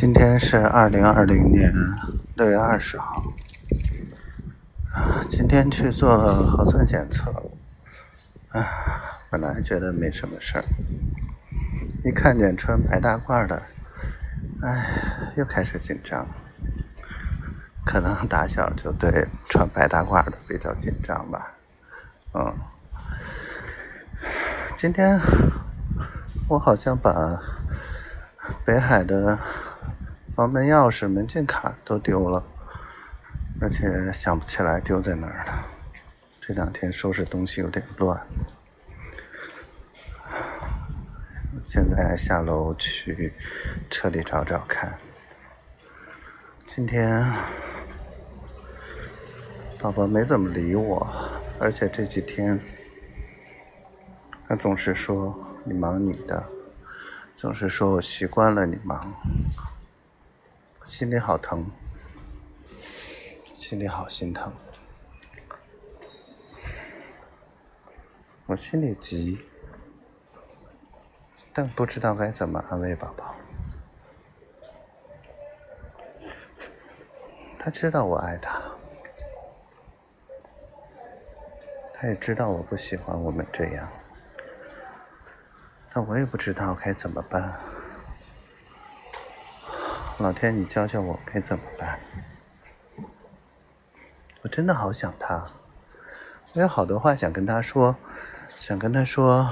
今天是二零二零年六月二十号，今天去做核酸检测，啊，本来觉得没什么事儿，一看见穿白大褂的，哎，又开始紧张，可能打小就对穿白大褂的比较紧张吧，嗯，今天我好像把北海的。房门钥匙、门禁卡都丢了，而且想不起来丢在哪儿了。这两天收拾东西有点乱，现在下楼去车里找找看。今天宝宝没怎么理我，而且这几天他总是说你忙你的，总是说我习惯了你忙。心里好疼，心里好心疼，我心里急，但不知道该怎么安慰宝宝。他知道我爱他，他也知道我不喜欢我们这样，但我也不知道该怎么办。老天，你教教我该怎么办？我真的好想他，我有好多话想跟他说，想跟他说，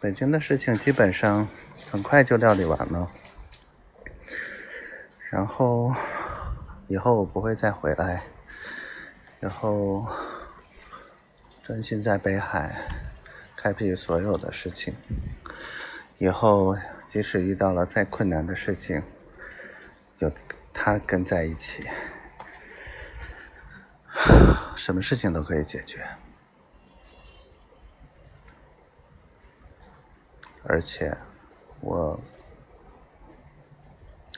北京的事情基本上很快就料理完了，然后以后我不会再回来，然后专心在北海开辟所有的事情，以后即使遇到了再困难的事情。有他跟在一起，什么事情都可以解决。而且，我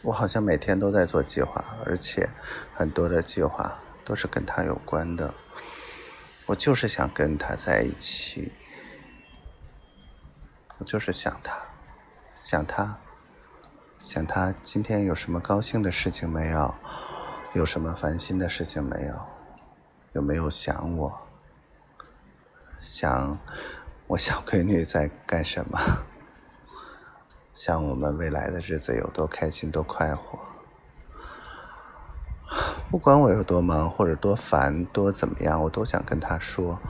我好像每天都在做计划，而且很多的计划都是跟他有关的。我就是想跟他在一起，我就是想他，想他。想他今天有什么高兴的事情没有？有什么烦心的事情没有？有没有想我？想我小闺女在干什么？想我们未来的日子有多开心多快活？不管我有多忙或者多烦多怎么样，我都想跟他说。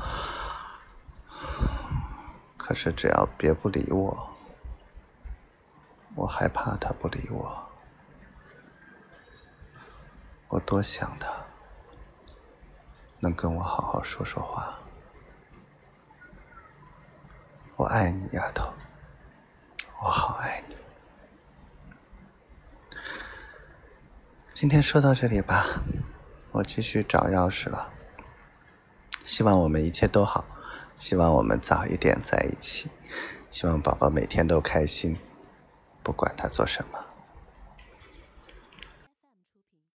可是只要别不理我。我害怕他不理我，我多想他能跟我好好说说话。我爱你，丫头，我好爱你。今天说到这里吧，我继续找钥匙了。希望我们一切都好，希望我们早一点在一起，希望宝宝每天都开心。不管他做什么。